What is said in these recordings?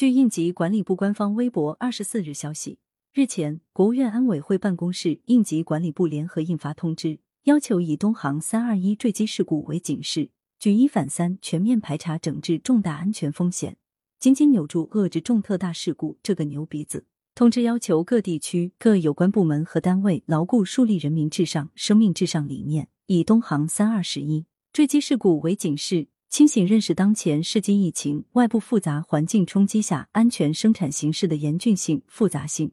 据应急管理部官方微博二十四日消息，日前，国务院安委会办公室、应急管理部联合印发通知，要求以东航三二一坠机事故为警示，举一反三，全面排查整治重大安全风险，紧紧扭住遏制重特大事故这个牛鼻子。通知要求各地区各有关部门和单位牢固树立人民至上、生命至上理念，以东航三二十一坠机事故为警示，清醒认识当前世纪疫情外部复杂环境冲击下安全生产形势的严峻性、复杂性，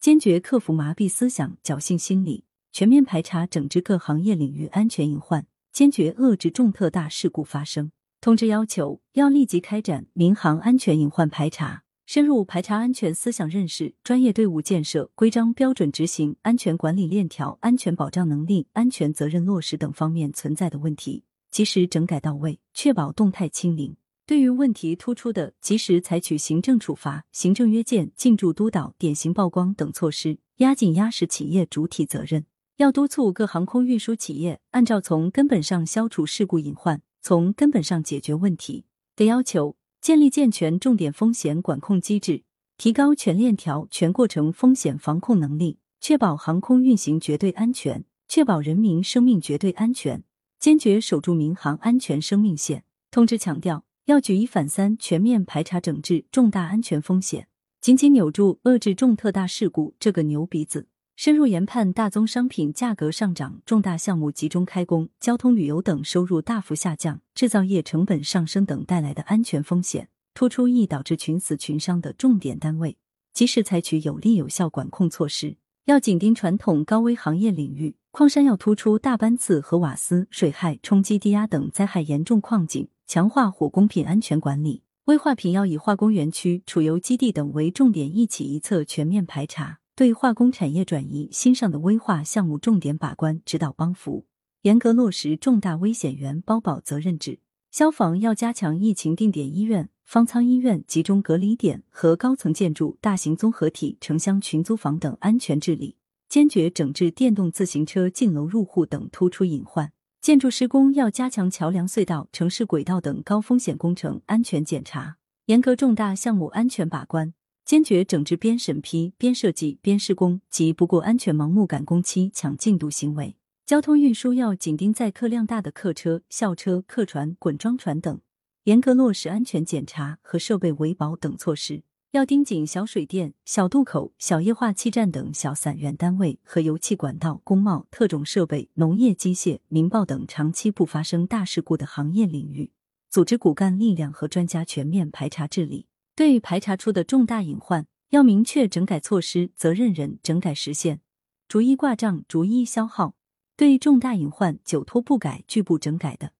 坚决克服麻痹思想、侥幸心理，全面排查整治各行业领域安全隐患，坚决遏制重特大事故发生。通知要求，要立即开展民航安全隐患排查。深入排查安全思想认识、专业队伍建设、规章标准执行、安全管理链条、安全保障能力、安全责任落实等方面存在的问题，及时整改到位，确保动态清零。对于问题突出的，及时采取行政处罚、行政约见、进驻督导、典型曝光等措施，压紧压实企业主体责任。要督促各航空运输企业按照从根本上消除事故隐患、从根本上解决问题的要求。建立健全重点风险管控机制，提高全链条、全过程风险防控能力，确保航空运行绝对安全，确保人民生命绝对安全，坚决守住民航安全生命线。通知强调，要举一反三，全面排查整治重大安全风险，紧紧扭住遏制重特大事故这个牛鼻子。深入研判大宗商品价格上涨、重大项目集中开工、交通旅游等收入大幅下降、制造业成本上升等带来的安全风险，突出易导致群死群伤的重点单位，及时采取有力有效管控措施。要紧盯传统高危行业领域，矿山要突出大班次和瓦斯、水害、冲击低压等灾害严重矿井，强化火工品安全管理。危化品要以化工园区、储油基地等为重点，一起一策全面排查。对化工产业转移新上的危化项目重点把关指导帮扶，严格落实重大危险源包保责任制。消防要加强疫情定点医院、方舱医院、集中隔离点和高层建筑、大型综合体、城乡群租房等安全治理，坚决整治电动自行车进楼入户等突出隐患。建筑施工要加强桥梁、隧道、城市轨道等高风险工程安全检查，严格重大项目安全把关。坚决整治边审批边设计边施工及不顾安全盲目赶工期抢进度行为。交通运输要紧盯载客量大的客车、校车、客船、滚装船等，严格落实安全检查和设备维保等措施。要盯紧小水电、小渡口、小液化气站等小散源单位和油气管道、工贸、特种设备、农业机械、民爆等长期不发生大事故的行业领域，组织骨干力量和专家全面排查治理。对排查出的重大隐患，要明确整改措施、责任人、整改时限，逐一挂账、逐一消耗。对重大隐患久拖不改、拒不整改的，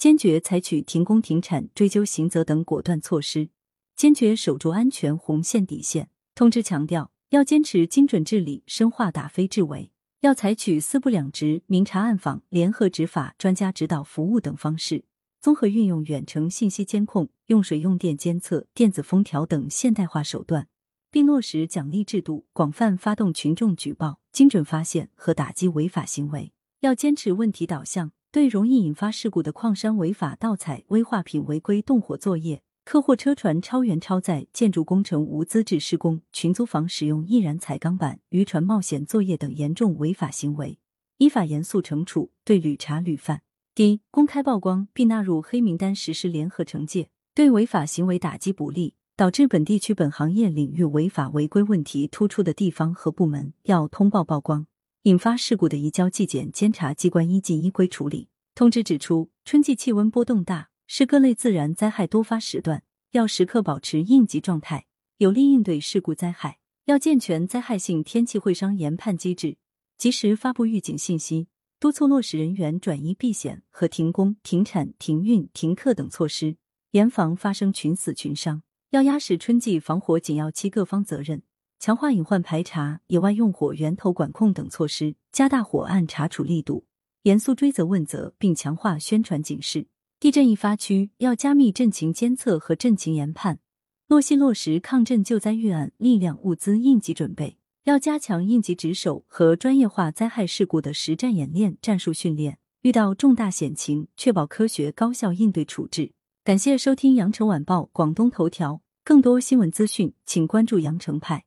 坚决采取停工停产、追究刑责等果断措施，坚决守住安全红线底线。通知强调，要坚持精准治理，深化打非治违，要采取四不两直、明察暗访、联合执法、专家指导服务等方式。综合运用远程信息监控、用水用电监测、电子封条等现代化手段，并落实奖励制度，广泛发动群众举报，精准发现和打击违法行为。要坚持问题导向，对容易引发事故的矿山违法盗采、危化品违规动火作业、客货车船超员超载、建筑工程无资质施工、群租房使用易燃彩钢板、渔船冒险作业等严重违法行为，依法严肃惩处，对屡查屡犯。第一，公开曝光并纳入黑名单，实施联合惩戒，对违法行为打击不力，导致本地区本行业领域违法违规问题突出的地方和部门，要通报曝光，引发事故的移交纪检监察机关依纪依规处理。通知指出，春季气温波动大，是各类自然灾害多发时段，要时刻保持应急状态，有力应对事故灾害。要健全灾害性天气会商研判机制，及时发布预警信息。督促落实人员转移避险和停工、停产、停运、停课等措施，严防发生群死群伤。要压实春季防火紧要期各方责任，强化隐患排查、野外用火源头管控等措施，加大火案查处力度，严肃追责问责，并强化宣传警示。地震易发区要加密震情监测和震情研判，落细落实抗震救灾预案力量、物资应急准备。要加强应急值守和专业化灾害事故的实战演练、战术训练，遇到重大险情，确保科学高效应对处置。感谢收听羊城晚报广东头条。更多新闻资讯，请关注羊城派。